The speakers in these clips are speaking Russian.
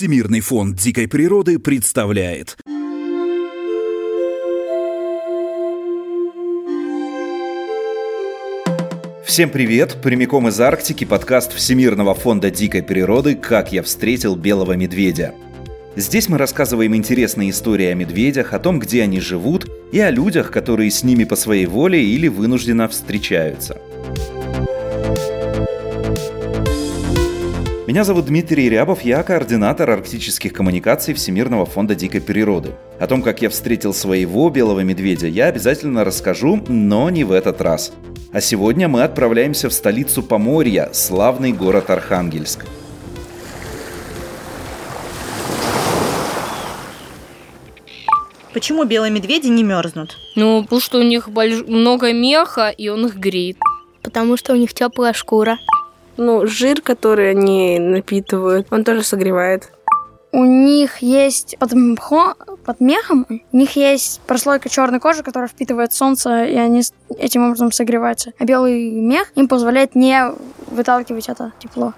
Всемирный фонд дикой природы представляет. Всем привет! Прямиком из Арктики подкаст Всемирного фонда дикой природы «Как я встретил белого медведя». Здесь мы рассказываем интересные истории о медведях, о том, где они живут, и о людях, которые с ними по своей воле или вынужденно встречаются – Меня зовут Дмитрий Рябов, я координатор арктических коммуникаций Всемирного фонда дикой природы. О том, как я встретил своего белого медведя, я обязательно расскажу, но не в этот раз. А сегодня мы отправляемся в столицу Поморья, славный город Архангельск. Почему белые медведи не мерзнут? Ну, потому что у них больш... много меха, и он их греет. Потому что у них теплая шкура. Ну, жир, который они напитывают, он тоже согревает. У них есть под, мхо, под мехом, у них есть прослойка черной кожи, которая впитывает солнце, и они этим образом согреваются. А белый мех им позволяет не выталкивать это тепло.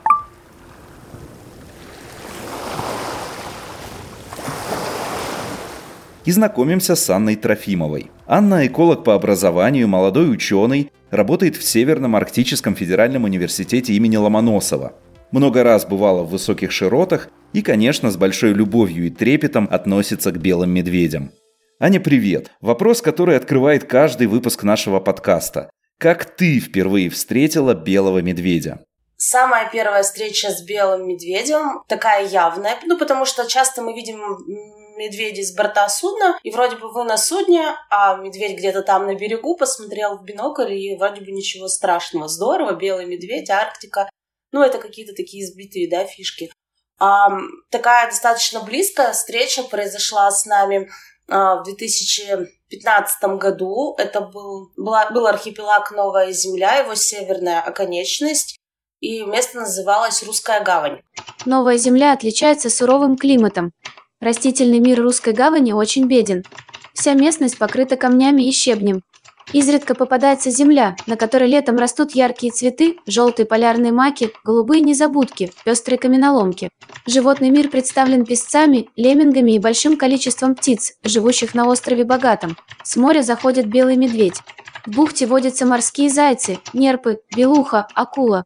И знакомимся с Анной Трофимовой. Анна – эколог по образованию, молодой ученый, работает в Северном Арктическом федеральном университете имени Ломоносова. Много раз бывала в высоких широтах и, конечно, с большой любовью и трепетом относится к белым медведям. Аня, привет! Вопрос, который открывает каждый выпуск нашего подкаста. Как ты впервые встретила белого медведя? Самая первая встреча с белым медведем такая явная, ну потому что часто мы видим медведей с борта судна, и вроде бы вы на судне, а медведь где-то там на берегу посмотрел в бинокль, и вроде бы ничего страшного. Здорово, белый медведь, Арктика. Ну, это какие-то такие избитые, да, фишки. А, такая достаточно близкая встреча произошла с нами а, в 2015 году. Это был, была, был архипелаг Новая Земля, его северная оконечность и место называлось Русская гавань. Новая Земля отличается суровым климатом. Растительный мир Русской гавани очень беден. Вся местность покрыта камнями и щебнем. Изредка попадается земля, на которой летом растут яркие цветы, желтые полярные маки, голубые незабудки, пестрые каменоломки. Животный мир представлен песцами, леммингами и большим количеством птиц, живущих на острове Богатом. С моря заходит белый медведь. В бухте водятся морские зайцы, нерпы, белуха, акула.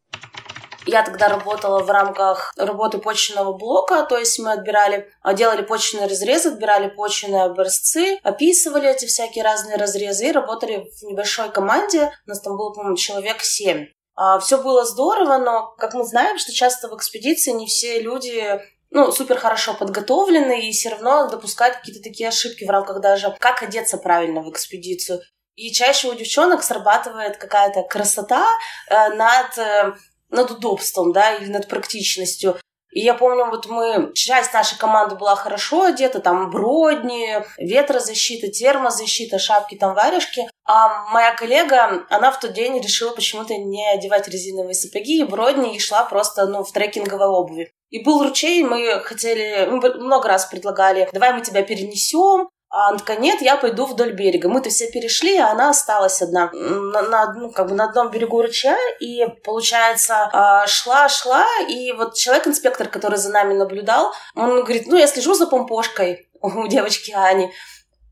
Я тогда работала в рамках работы почечного блока, то есть мы отбирали, а, делали почечные разрезы, отбирали почечные образцы, описывали эти всякие разные разрезы и работали в небольшой команде. У нас там было, по-моему, человек семь. А, Все было здорово, но, как мы знаем, что часто в экспедиции не все люди ну, супер хорошо подготовлены и все равно допускают какие-то такие ошибки в рамках даже как одеться правильно в экспедицию. И чаще у девчонок срабатывает какая-то красота э, над э, над удобством, да, или над практичностью. И я помню, вот мы, часть нашей команды была хорошо одета, там бродни, ветрозащита, термозащита, шапки, там варежки. А моя коллега, она в тот день решила почему-то не одевать резиновые сапоги и бродни и шла просто, ну, в трекинговой обуви. И был ручей, мы хотели, мы много раз предлагали, давай мы тебя перенесем, а она такая, нет, я пойду вдоль берега. Мы-то все перешли, а она осталась одна на, на, ну, как бы на одном берегу ручья. И, получается, а, шла, шла, и вот человек-инспектор, который за нами наблюдал, он говорит, ну, я слежу за помпошкой у девочки Ани.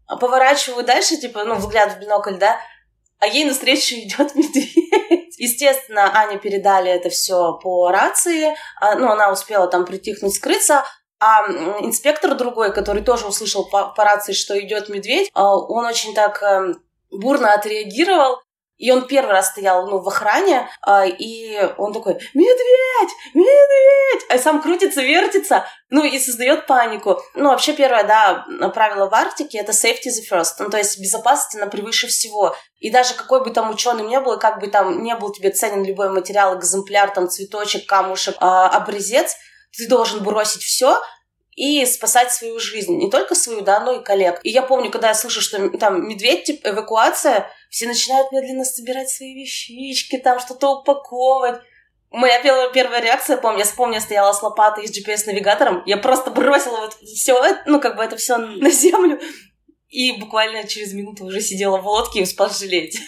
А поворачиваю дальше, типа, ну, взгляд в бинокль, да, а ей навстречу идет медведь. Естественно, Ане передали это все по рации, а, ну, она успела там притихнуть, скрыться, а инспектор другой, который тоже услышал по, по рации, что идет медведь, а, он очень так эм, бурно отреагировал. И он первый раз стоял ну, в охране, а, и он такой «Медведь! Медведь!» А сам крутится, вертится, ну и создает панику. Ну, вообще, первое, да, правило в Арктике — это safety the first, ну, то есть безопасность, она превыше всего. И даже какой бы там ученый не был, как бы там не был тебе ценен любой материал, экземпляр, там, цветочек, камушек, э, обрезец, ты должен бросить все, и спасать свою жизнь. Не только свою, да, но и коллег. И я помню, когда я слышу, что там медведь, типа, эвакуация, все начинают медленно собирать свои вещички, там что-то упаковывать. Моя первая, первая реакция, помню, я вспомню, я стояла с лопатой и с GPS-навигатором, я просто бросила вот все, ну, как бы это все на землю и буквально через минуту уже сидела в лодке и успела жалеть.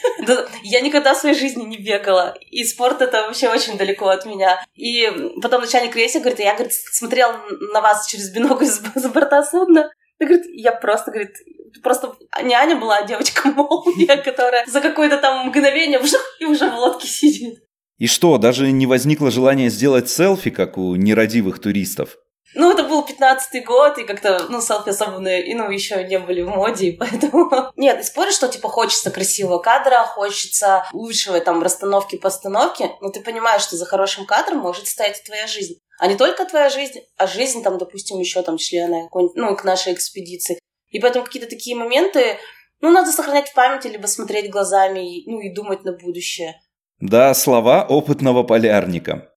Я никогда в своей жизни не бегала, и спорт это вообще очень далеко от меня. И потом начальник рейса говорит, я, говорит, смотрел на вас через бинокль с борта судна, и говорит, я просто, говорит, просто не Аня была, а девочка молния, которая за какое-то там мгновение вжух, и уже в лодке сидит. И что, даже не возникло желания сделать селфи, как у нерадивых туристов? Ну, это был пятнадцатый год, и как-то, ну, селфи особо, и, ну, еще не были в моде, поэтому... Нет, не спорю, что, типа, хочется красивого кадра, хочется лучшего, там, расстановки, постановки, но ты понимаешь, что за хорошим кадром может стоять твоя жизнь. А не только твоя жизнь, а жизнь, там, допустим, еще там члена, ну, к нашей экспедиции. И поэтому какие-то такие моменты, ну, надо сохранять в памяти, либо смотреть глазами, ну, и думать на будущее. Да, слова опытного полярника.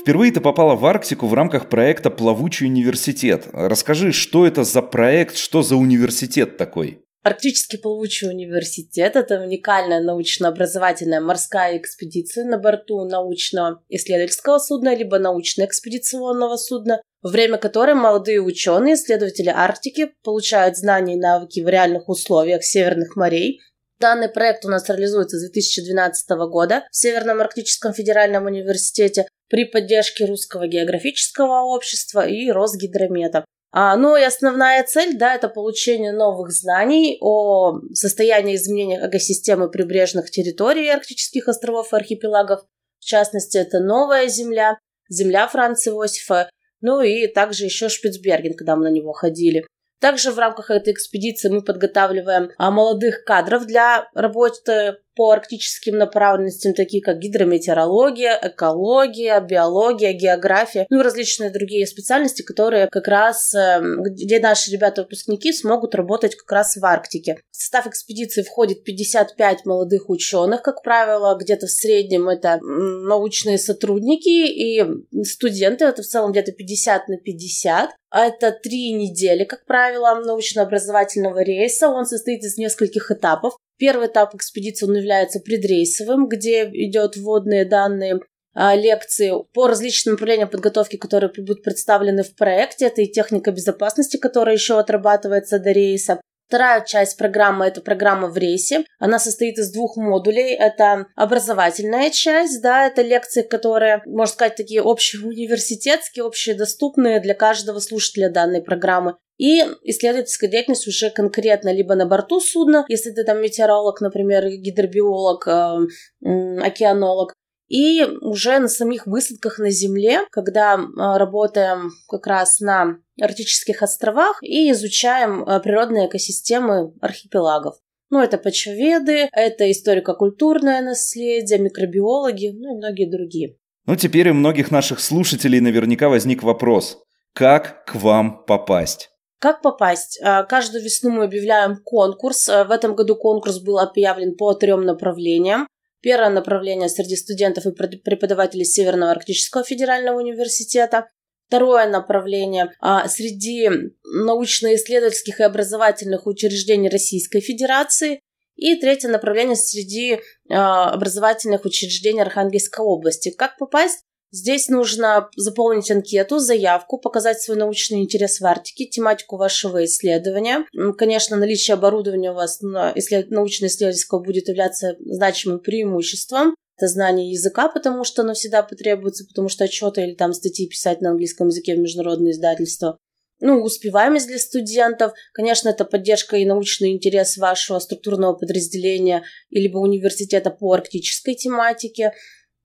Впервые ты попала в Арктику в рамках проекта «Плавучий университет». Расскажи, что это за проект, что за университет такой? Арктический плавучий университет – это уникальная научно-образовательная морская экспедиция на борту научного исследовательского судна либо научно-экспедиционного судна, во время которой молодые ученые, исследователи Арктики получают знания и навыки в реальных условиях северных морей. Данный проект у нас реализуется с 2012 года в Северном Арктическом федеральном университете при поддержке Русского географического общества и Росгидромета. А, ну и основная цель, да, это получение новых знаний о состоянии изменения экосистемы прибрежных территорий арктических островов и архипелагов. В частности, это Новая Земля, Земля Франца Иосифа, ну и также еще Шпицберген, когда мы на него ходили. Также в рамках этой экспедиции мы подготавливаем а, молодых кадров для работы по арктическим направленностям, такие как гидрометеорология, экология, биология, география, ну и различные другие специальности, которые как раз, эм, где наши ребята-выпускники смогут работать как раз в Арктике. В состав экспедиции входит 55 молодых ученых, как правило, где-то в среднем это научные сотрудники и студенты, это в целом где-то 50 на 50. Это три недели, как правило, научно-образовательного рейса. Он состоит из нескольких этапов. Первый этап экспедиции он является предрейсовым, где идет вводные данные а, лекции по различным направлениям подготовки, которые будут представлены в проекте. Это и техника безопасности, которая еще отрабатывается до рейса. Вторая часть программы – это программа в рейсе. Она состоит из двух модулей. Это образовательная часть, да, это лекции, которые, можно сказать, такие общеуниверситетские, общедоступные для каждого слушателя данной программы и исследовательская деятельность уже конкретно либо на борту судна, если ты там метеоролог, например, гидробиолог, э, океанолог, и уже на самих высадках на Земле, когда э, работаем как раз на арктических островах и изучаем э, природные экосистемы архипелагов. Ну, это почвоведы, это историко-культурное наследие, микробиологи, ну и многие другие. Ну, теперь у многих наших слушателей наверняка возник вопрос. Как к вам попасть? Как попасть? А, каждую весну мы объявляем конкурс. А, в этом году конкурс был объявлен по трем направлениям. Первое направление среди студентов и преподавателей Северного Арктического федерального университета. Второе направление а, среди научно-исследовательских и образовательных учреждений Российской Федерации. И третье направление среди образовательных учреждений Архангельской области. Как попасть? Здесь нужно заполнить анкету, заявку, показать свой научный интерес в Арктике, тематику вашего исследования. Конечно, наличие оборудования у вас на научно-исследовательского будет являться значимым преимуществом. Это знание языка, потому что оно всегда потребуется, потому что отчеты или там статьи писать на английском языке в международные издательства. Ну, успеваемость для студентов. Конечно, это поддержка и научный интерес вашего структурного подразделения или университета по арктической тематике.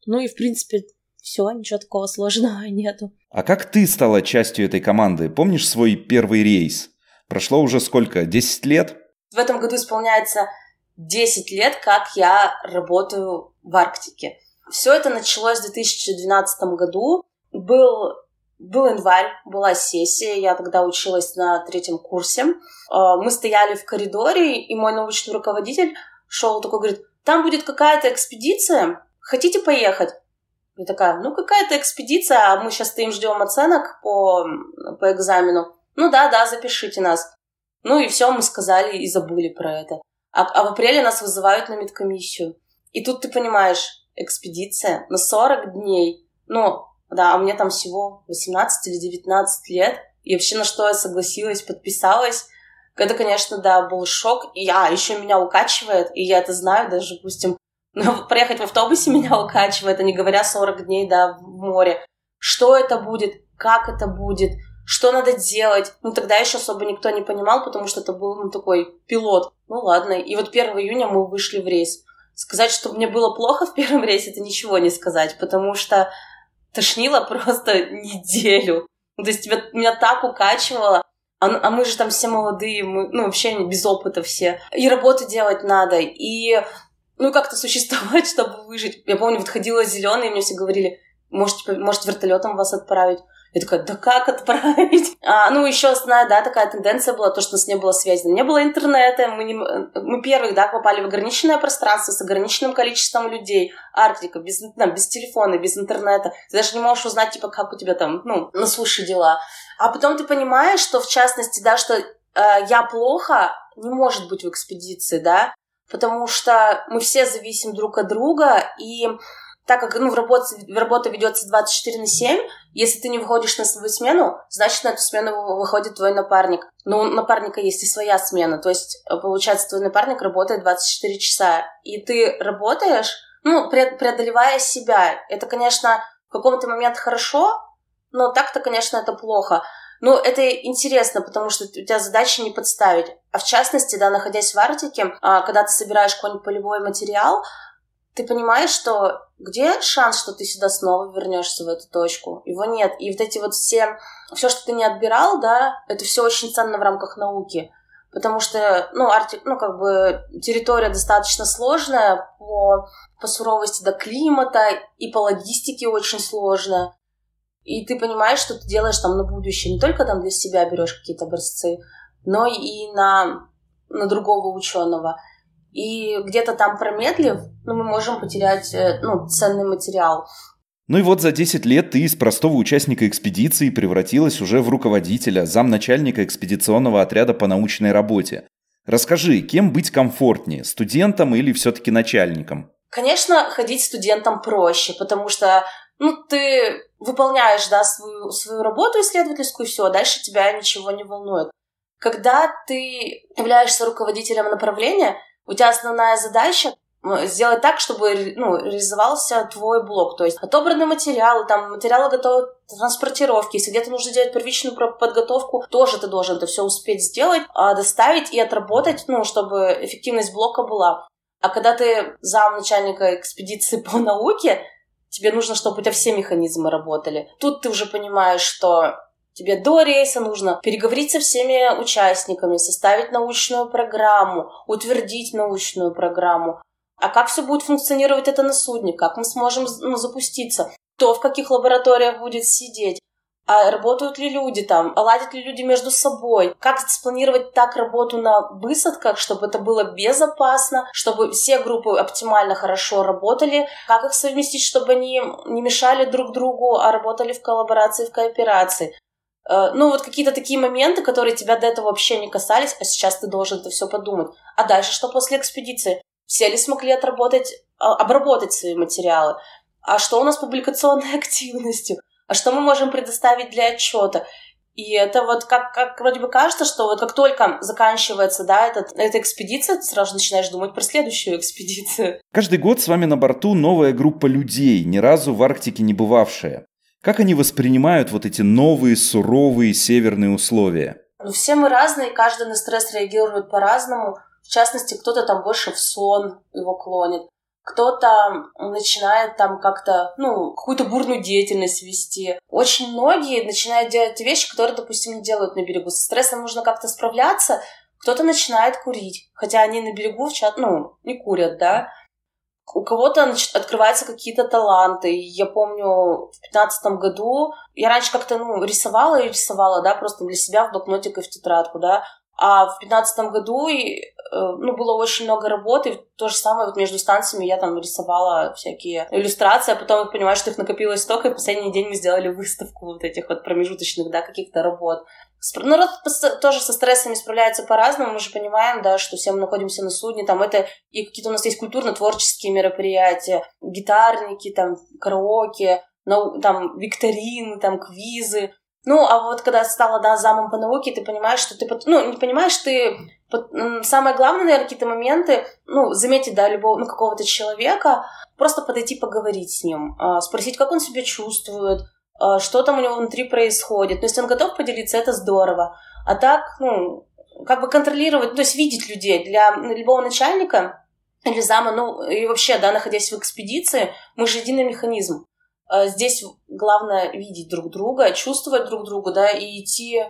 Ну и, в принципе, все, ничего такого сложного нету. А как ты стала частью этой команды? Помнишь свой первый рейс? Прошло уже сколько? 10 лет? В этом году исполняется 10 лет, как я работаю в Арктике. Все это началось в 2012 году. Был, был январь, была сессия, я тогда училась на третьем курсе. А, мы стояли в коридоре, и мой научный руководитель шел такой, говорит, там будет какая-то экспедиция, хотите поехать? Я такая, ну какая-то экспедиция, а мы сейчас стоим, ждем оценок по, по экзамену. Ну да, да, запишите нас. Ну и все, мы сказали и забыли про это. А, а в апреле нас вызывают на медкомиссию. И тут ты понимаешь, экспедиция на 40 дней. Ну, да, а мне там всего 18 или 19 лет, и вообще на что я согласилась, подписалась, это, конечно, да, был шок. И я, еще меня укачивает, и я это знаю, даже, допустим, ну, проехать в автобусе меня укачивает, а не говоря 40 дней, да, в море. Что это будет, как это будет, что надо делать. Ну, тогда еще особо никто не понимал, потому что это был ну, такой пилот. Ну, ладно. И вот 1 июня мы вышли в рейс. Сказать, что мне было плохо в первом рейсе, это ничего не сказать, потому что тошнило просто неделю. Ну, то есть тебя, меня так укачивало. А, а мы же там все молодые, мы, ну, вообще без опыта все. И работу делать надо, и ну, как-то существовать, чтобы выжить. Я помню, вот ходила зеленые, мне все говорили, может, типа, может вертолетом вас отправить. Я такая, да как отправить? А, ну, еще основная, да, такая тенденция была, то, что у нас не было связи. Не было интернета, мы, не, мы первые, да, попали в ограниченное пространство с ограниченным количеством людей. Арктика, без, там, без телефона, без интернета. Ты даже не можешь узнать, типа, как у тебя там, ну, на суше дела. А потом ты понимаешь, что, в частности, да, что э, я плохо не может быть в экспедиции, да, потому что мы все зависим друг от друга, и так как ну, в работе, работа ведется 24 на 7, если ты не выходишь на свою смену, значит, на эту смену выходит твой напарник. Но у напарника есть и своя смена. То есть, э, получается, твой напарник работает 24 часа. И ты работаешь, ну, преодолевая себя. Это, конечно, в каком-то момент хорошо, но так-то, конечно, это плохо. Но это интересно, потому что у тебя задача не подставить. А в частности, да, находясь в Арктике, а, когда ты собираешь какой-нибудь полевой материал, ты понимаешь, что где шанс, что ты сюда снова вернешься в эту точку? Его нет. И вот эти вот все, все, что ты не отбирал, да, это все очень ценно в рамках науки. Потому что, ну, Арктик, ну, как бы территория достаточно сложная по, по суровости до климата и по логистике очень сложная. И ты понимаешь, что ты делаешь там на будущее. Не только там для себя берешь какие-то образцы, но и на, на другого ученого. И где-то там промедлив, ну, мы можем потерять э, ну, ценный материал. Ну и вот за 10 лет ты из простого участника экспедиции превратилась уже в руководителя, замначальника экспедиционного отряда по научной работе. Расскажи, кем быть комфортнее, студентом или все-таки начальником? Конечно, ходить студентам проще, потому что ну, ты выполняешь, да, свою, свою работу исследовательскую, все, а дальше тебя ничего не волнует. Когда ты являешься руководителем направления, у тебя основная задача сделать так, чтобы ну, реализовался твой блок. То есть отобранные материалы, там материалы готовы транспортировки. Если где-то нужно делать первичную подготовку, тоже ты должен это все успеть сделать, а доставить и отработать, ну, чтобы эффективность блока была. А когда ты зам начальника экспедиции по науке, тебе нужно, чтобы у тебя все механизмы работали. Тут ты уже понимаешь, что Тебе до рейса нужно переговорить со всеми участниками, составить научную программу, утвердить научную программу. А как все будет функционировать это на судне? Как мы сможем ну, запуститься? Кто в каких лабораториях будет сидеть? А работают ли люди там? А ладят ли люди между собой? Как спланировать так работу на высадках, чтобы это было безопасно, чтобы все группы оптимально хорошо работали? Как их совместить, чтобы они не мешали друг другу, а работали в коллаборации, в кооперации? Э, ну, вот какие-то такие моменты, которые тебя до этого вообще не касались, а сейчас ты должен это все подумать. А дальше что после экспедиции? Все ли смогли отработать, а, обработать свои материалы? А что у нас с публикационной активностью? А что мы можем предоставить для отчета? И это вот как, как вроде бы кажется, что вот как только заканчивается, да, этот, эта экспедиция, ты сразу начинаешь думать про следующую экспедицию. Каждый год с вами на борту новая группа людей, ни разу в Арктике не бывавшая. Как они воспринимают вот эти новые суровые северные условия? Ну, все мы разные, каждый на стресс реагирует по-разному. В частности, кто-то там больше в сон его клонит, кто-то начинает там как-то, ну, какую-то бурную деятельность вести. Очень многие начинают делать вещи, которые, допустим, не делают на берегу. Со стрессом нужно как-то справляться. Кто-то начинает курить, хотя они на берегу в чат, ну, не курят, да у кого-то открываются какие-то таланты. Я помню, в пятнадцатом году я раньше как-то ну, рисовала и рисовала, да, просто для себя в блокнотик и в тетрадку, да. А в пятнадцатом году и, э, ну, было очень много работы. То же самое вот между станциями я там рисовала всякие иллюстрации, а потом понимаю, что их накопилось столько, и последний день мы сделали выставку вот этих вот промежуточных, да, каких-то работ. Народ тоже со стрессами справляется по-разному. Мы же понимаем, да, что все мы находимся на судне. Там это и какие-то у нас есть культурно-творческие мероприятия, гитарники, там, караоке. там викторины, там квизы. Ну, а вот когда стала, да, замом по науке, ты понимаешь, что ты, ну, не понимаешь, ты, самое главное, наверное, какие-то моменты, ну, заметить, да, любого, ну, какого-то человека, просто подойти поговорить с ним, а, спросить, как он себя чувствует, а, что там у него внутри происходит. Ну, если он готов поделиться, это здорово. А так, ну, как бы контролировать, то есть видеть людей. Для любого начальника или зама, ну, и вообще, да, находясь в экспедиции, мы же единый механизм. А Здесь главное видеть друг друга, чувствовать друг друга, да, и идти,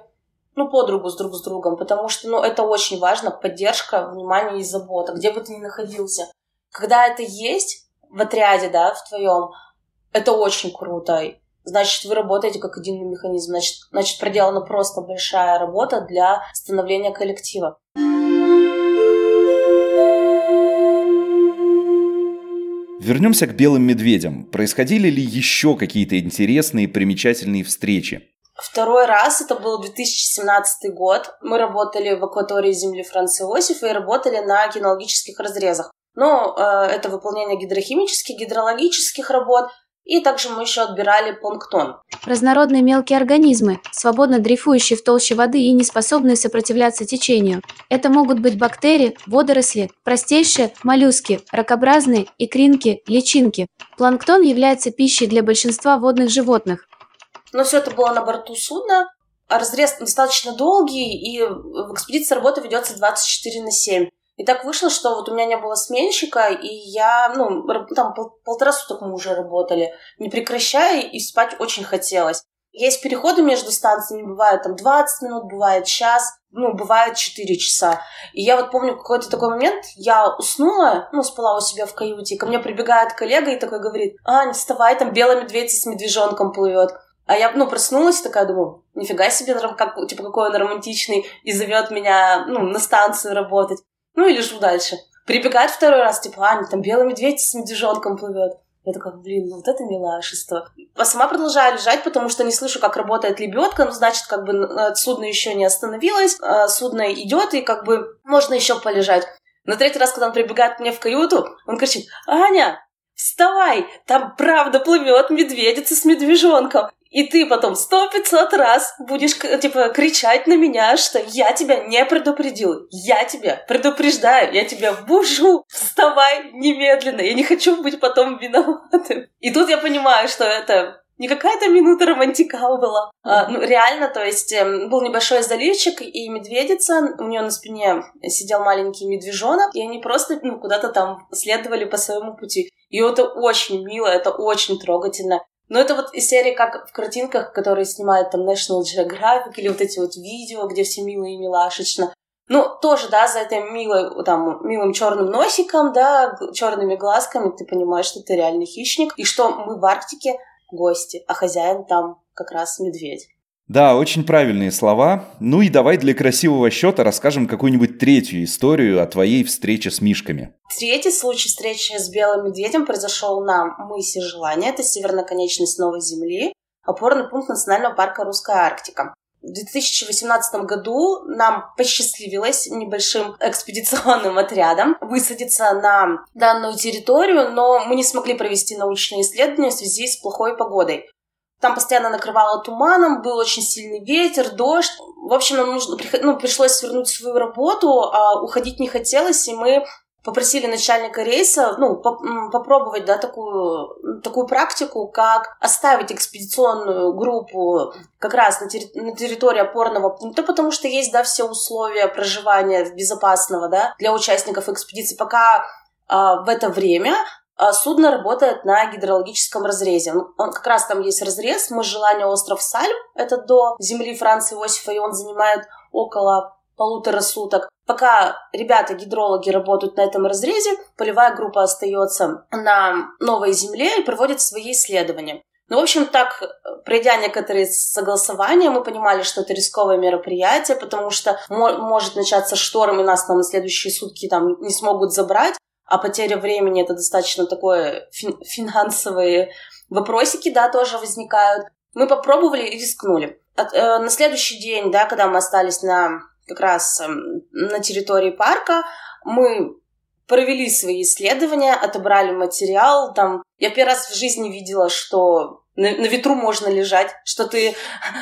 ну, подругу с друг с другом, потому что, ну, это очень важно, поддержка, внимание и забота, где бы ты ни находился. Когда это есть в отряде, да, в твоем, это очень круто. Значит, вы работаете как единый механизм, значит, значит, проделана просто большая работа для становления коллектива. Вернемся к белым медведям. Происходили ли еще какие-то интересные, примечательные встречи? Второй раз, это был 2017 год, мы работали в акватории земли Франца Иосифа и работали на кинологических разрезах. Ну, э, это выполнение гидрохимических, гидрологических работ, и также мы еще отбирали планктон. Разнородные мелкие организмы, свободно дрейфующие в толще воды и не способные сопротивляться течению. Это могут быть бактерии, водоросли, простейшие моллюски, ракообразные, икринки, личинки. Планктон является пищей для большинства водных животных. Но все это было на борту судна. А Разрез достаточно долгий, и в экспедиции работа ведется 24 на 7. И так вышло, что вот у меня не было сменщика, и я, ну, там пол- полтора суток мы уже работали, не прекращая, и спать очень хотелось. Есть переходы между станциями, бывает там 20 минут, бывает час, ну, бывает 4 часа. И я вот помню какой-то такой момент, я уснула, ну, спала у себя в каюте, и ко мне прибегает коллега и такой говорит, а, не вставай, там белый медведь с медвежонком плывет. А я, ну, проснулась такая, думаю, нифига себе, как, типа, какой он романтичный, и зовет меня, ну, на станцию работать. Ну, и лежу дальше. Прибегает второй раз, типа, Аня, там белый медведь с медвежонком плывет. Я такая, блин, ну вот это милашество. А сама продолжаю лежать, потому что не слышу, как работает лебедка. Ну, значит, как бы э, судно еще не остановилось, э, судно идет, и как бы можно еще полежать. На третий раз, когда он прибегает мне в каюту, он кричит, Аня, вставай, там правда плывет медведица с медвежонком. И ты потом сто пятьсот раз будешь, типа, кричать на меня, что я тебя не предупредил. Я тебя предупреждаю, я тебя бужу. Вставай немедленно, я не хочу быть потом виноватым. И тут я понимаю, что это не какая-то минута романтика была. А, ну, реально, то есть эм, был небольшой заливчик и медведица, у нее на спине сидел маленький медвежонок, и они просто ну, куда-то там следовали по своему пути. И это очень мило, это очень трогательно. Но это вот из серии, как в картинках, которые снимают там National Geographic, или вот эти вот видео, где все мило и милашечно. Ну, тоже, да, за этим милой, там, милым черным носиком, да, черными глазками ты понимаешь, что ты реальный хищник, и что мы в Арктике гости, а хозяин там как раз медведь. Да, очень правильные слова. Ну и давай для красивого счета расскажем какую-нибудь третью историю о твоей встрече с мишками. Третий случай встречи с белым медведем произошел на мысе Желания, это северная конечность Новой Земли, опорный пункт Национального парка Русская Арктика. В 2018 году нам посчастливилось небольшим экспедиционным отрядом высадиться на данную территорию, но мы не смогли провести научные исследования в связи с плохой погодой. Там постоянно накрывало туманом, был очень сильный ветер, дождь. В общем, нам нужно, ну, пришлось свернуть свою работу, а уходить не хотелось, и мы попросили начальника рейса, ну, попробовать, да, такую, такую практику, как оставить экспедиционную группу как раз на, терри- на территории опорного пункта, потому что есть, да, все условия проживания безопасного, да, для участников экспедиции, пока а, в это время судно работает на гидрологическом разрезе. Он, как раз там есть разрез, мы желание остров Сальм, это до земли Франца Иосифа, и он занимает около полутора суток. Пока ребята-гидрологи работают на этом разрезе, полевая группа остается на новой земле и проводит свои исследования. Ну, в общем, так, пройдя некоторые согласования, мы понимали, что это рисковое мероприятие, потому что мо- может начаться шторм, и нас там на следующие сутки там не смогут забрать, а потеря времени это достаточно такое фин- финансовые вопросики, да, тоже возникают. Мы попробовали и рискнули. От- э, на следующий день, да, когда мы остались на как раз эм, на территории парка, мы провели свои исследования, отобрали материал. Там я первый раз в жизни видела, что на, на ветру можно лежать, что ты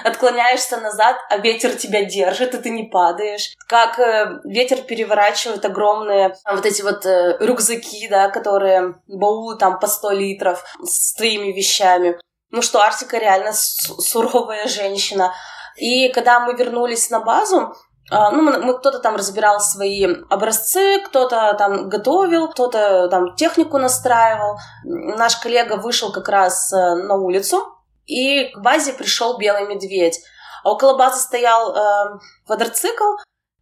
отклоняешься назад, а ветер тебя держит, и ты не падаешь. Как э, ветер переворачивает огромные вот эти вот э, рюкзаки, да, которые баулы там по 100 литров с твоими вещами. Ну что, Арсика реально суровая женщина. И когда мы вернулись на базу, а, ну, мы, мы кто-то там разбирал свои образцы, кто-то там готовил, кто-то там технику настраивал. Наш коллега вышел как раз э, на улицу, и к базе пришел белый медведь. А около базы стоял э, квадроцикл,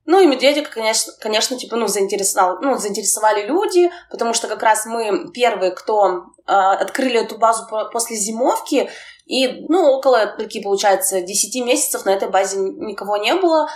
ну и медведя, конечно, конечно, типа, ну, заинтересовал, ну, заинтересовали люди, потому что как раз мы первые, кто э, открыли эту базу после зимовки, и, ну, около, такие, получается, 10 месяцев на этой базе никого не было.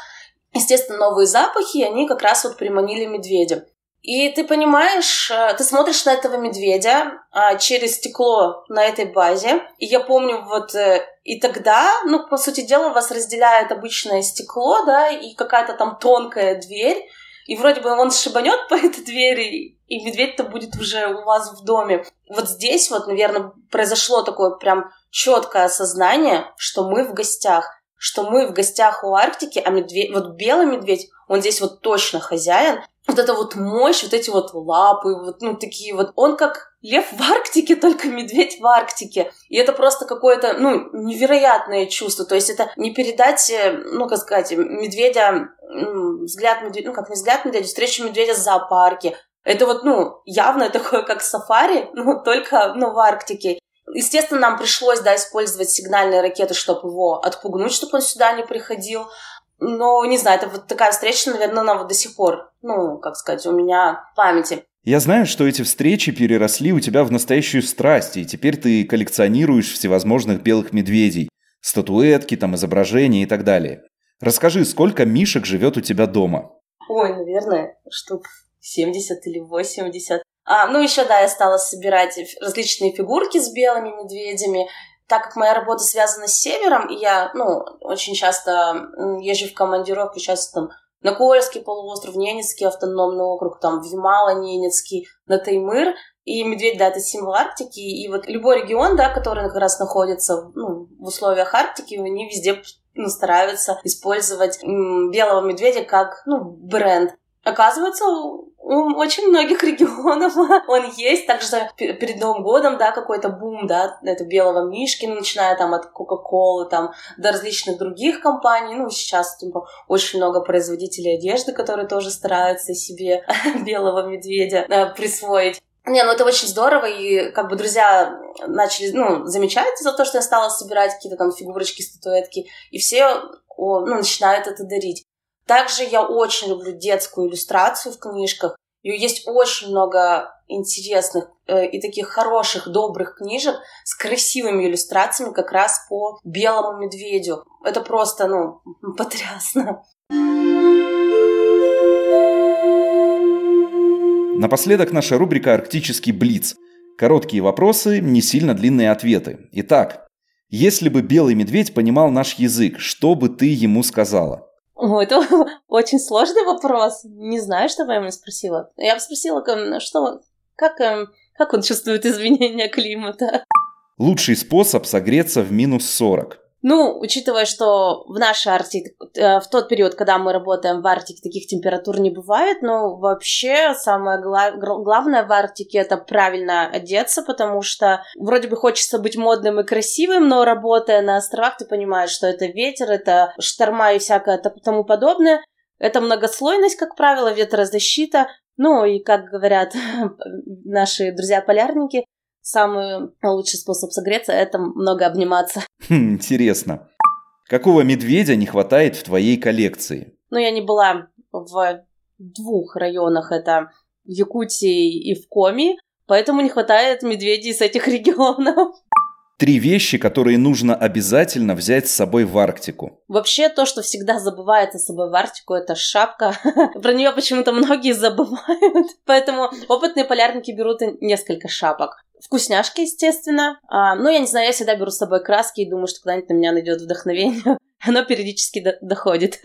Естественно, новые запахи, они как раз вот приманили медведя. И ты понимаешь, э, ты смотришь на этого медведя а, через стекло на этой базе. И я помню, вот э, и тогда, ну, по сути дела, вас разделяет обычное стекло, да, и какая-то там тонкая дверь. И вроде бы он шибанет по этой двери, и медведь-то будет уже у вас в доме. Вот здесь вот, наверное, произошло такое прям четкое осознание, что мы в гостях что мы в гостях у Арктики, а медведь, вот белый медведь, он здесь вот точно хозяин. Вот эта вот мощь, вот эти вот лапы, вот, ну, такие вот. Он как лев в Арктике, только медведь в Арктике. И это просто какое-то, ну, невероятное чувство. То есть это не передать, э, ну, как сказать, медведя, взгляд медведя, ну, как не взгляд медведя, встречу медведя в зоопарке. Это вот, ну, явно такое, как сафари, ну, только, ну, в Арктике. Естественно, нам пришлось, да, использовать сигнальные ракеты, чтобы его отпугнуть, чтобы он сюда не приходил. Но, не знаю, это вот такая встреча, наверное, она вот до сих пор, ну, как сказать, у меня в памяти. Я знаю, что эти встречи переросли у тебя в настоящую страсть, и теперь ты коллекционируешь всевозможных белых медведей, статуэтки, там, изображения и так далее. Расскажи, сколько мишек живет у тебя дома? Ой, наверное, штук 70 или 80. А, ну, еще, да, я стала собирать различные фигурки с белыми медведями. Так как моя работа связана с севером, и я, ну, очень часто езжу в командировку, сейчас там на Кольский полуостров, Ненецкий автономный округ, там, в Ямало-Ненецкий, на Таймыр, и медведь, да, это символ Арктики, и вот любой регион, да, который как раз находится ну, в условиях Арктики, они везде ну, стараются использовать белого медведя как, ну, бренд. Оказывается, у очень многих регионов он есть. Также перед Новым годом, да, какой-то бум, да, это белого мишки, ну, начиная там от Кока-Колы, там, до различных других компаний. Ну, сейчас, типа, очень много производителей одежды, которые тоже стараются себе белого медведя э, присвоить. Не, ну это очень здорово, и как бы друзья начали, ну, замечать за то, что я стала собирать какие-то там фигурочки, статуэтки, и все о, ну, начинают это дарить. Также я очень люблю детскую иллюстрацию в книжках. И есть очень много интересных э, и таких хороших, добрых книжек с красивыми иллюстрациями как раз по белому медведю. Это просто, ну, потрясно. Напоследок наша рубрика «Арктический блиц». Короткие вопросы, не сильно длинные ответы. Итак, если бы белый медведь понимал наш язык, что бы ты ему сказала? О, это очень сложный вопрос. Не знаю, что бы я ему спросила. Я бы спросила, что, как, эм, как он чувствует изменения климата. Лучший способ согреться в минус 40. Ну, учитывая, что в нашей Арктике, э, в тот период, когда мы работаем в Арктике, таких температур не бывает, но вообще самое гла- главное в Арктике это правильно одеться, потому что вроде бы хочется быть модным и красивым, но работая на островах, ты понимаешь, что это ветер, это шторма и всякое тому подобное. Это многослойность, как правило, ветрозащита. Ну и, как говорят наши друзья-полярники, самый лучший способ согреться – это много обниматься. Хм, интересно. Какого медведя не хватает в твоей коллекции? Ну, я не была в двух районах, это в Якутии и в Коми, поэтому не хватает медведей с этих регионов. Три вещи, которые нужно обязательно взять с собой в Арктику. Вообще, то, что всегда забывается с собой в Арктику, это шапка. Про нее почему-то многие забывают. Поэтому опытные полярники берут несколько шапок. Вкусняшки, естественно. А, ну, я не знаю, я всегда беру с собой краски и думаю, что когда-нибудь на меня найдет вдохновение. Оно периодически до- доходит.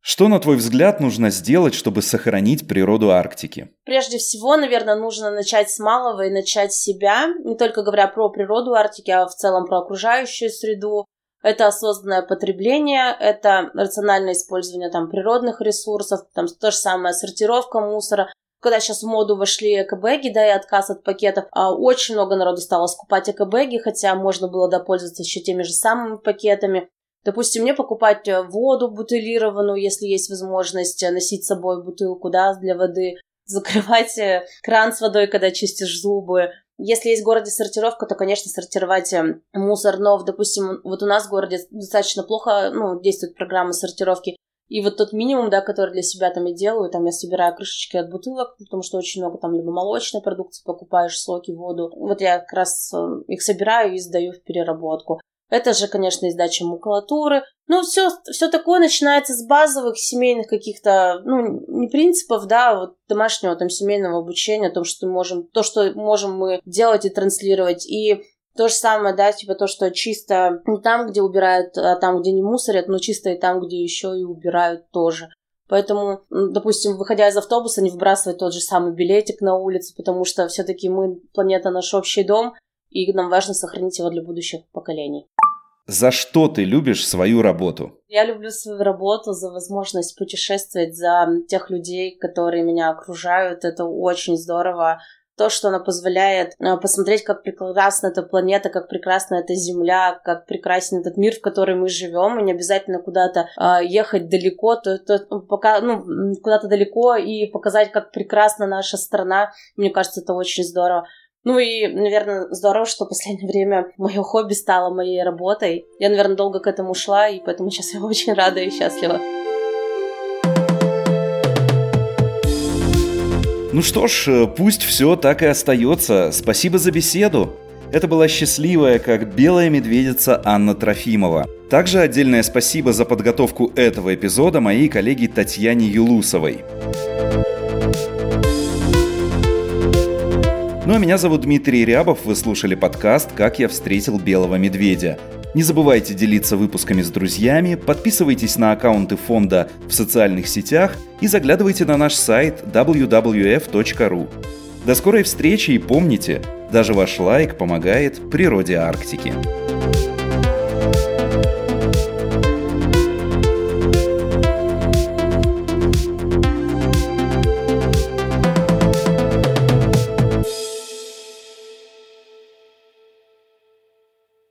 Что, на твой взгляд, нужно сделать, чтобы сохранить природу Арктики? Прежде всего, наверное, нужно начать с малого и начать с себя, не только говоря про природу Арктики, а в целом про окружающую среду. Это осознанное потребление, это рациональное использование там, природных ресурсов, там то же самое сортировка мусора, когда сейчас в моду вошли экобэги, да, и отказ от пакетов, а очень много народу стало скупать экобэги, хотя можно было допользоваться еще теми же самыми пакетами. Допустим, мне покупать э, воду бутылированную, если есть возможность э, носить с собой бутылку, да, для воды, закрывать э, кран с водой, когда чистишь зубы. Если есть в городе сортировка, то, конечно, сортировать мусор, но, допустим, вот у нас в городе достаточно плохо ну, действует программа сортировки. И вот тот минимум, да, который для себя там я делаю, там я собираю крышечки от бутылок, потому что очень много там либо молочной продукции покупаешь, соки, воду. Вот я как раз их собираю и сдаю в переработку. Это же, конечно, издача макулатуры. Ну, все, все такое начинается с базовых семейных каких-то, ну, не принципов, да, а вот домашнего там семейного обучения, о том, что можем, то, что можем мы делать и транслировать. И то же самое, да, типа то, что чисто не там, где убирают, а там, где не мусорят, но чисто и там, где еще и убирают тоже. Поэтому, допустим, выходя из автобуса, не выбрасывать тот же самый билетик на улице, потому что все-таки мы, планета наш общий дом, и нам важно сохранить его для будущих поколений. За что ты любишь свою работу? Я люблю свою работу за возможность путешествовать, за тех людей, которые меня окружают. Это очень здорово. То, что она позволяет э, посмотреть, как прекрасна эта планета, как прекрасна эта Земля, как прекрасен этот мир, в котором мы живем, и не обязательно куда-то э, ехать далеко, то, то пока, ну, куда-то далеко и показать, как прекрасна наша страна. Мне кажется, это очень здорово. Ну и, наверное, здорово, что в последнее время мое хобби стало моей работой. Я, наверное, долго к этому шла, и поэтому сейчас я очень рада и счастлива. Ну что ж, э, пусть все так и остается. Спасибо за беседу. Это была счастливая, как белая медведица Анна Трофимова. Также отдельное спасибо за подготовку этого эпизода моей коллеге Татьяне Юлусовой. Ну а меня зовут Дмитрий Рябов, вы слушали подкаст «Как я встретил белого медведя». Не забывайте делиться выпусками с друзьями, подписывайтесь на аккаунты фонда в социальных сетях и заглядывайте на наш сайт www.ru. До скорой встречи и помните, даже ваш лайк помогает природе Арктики.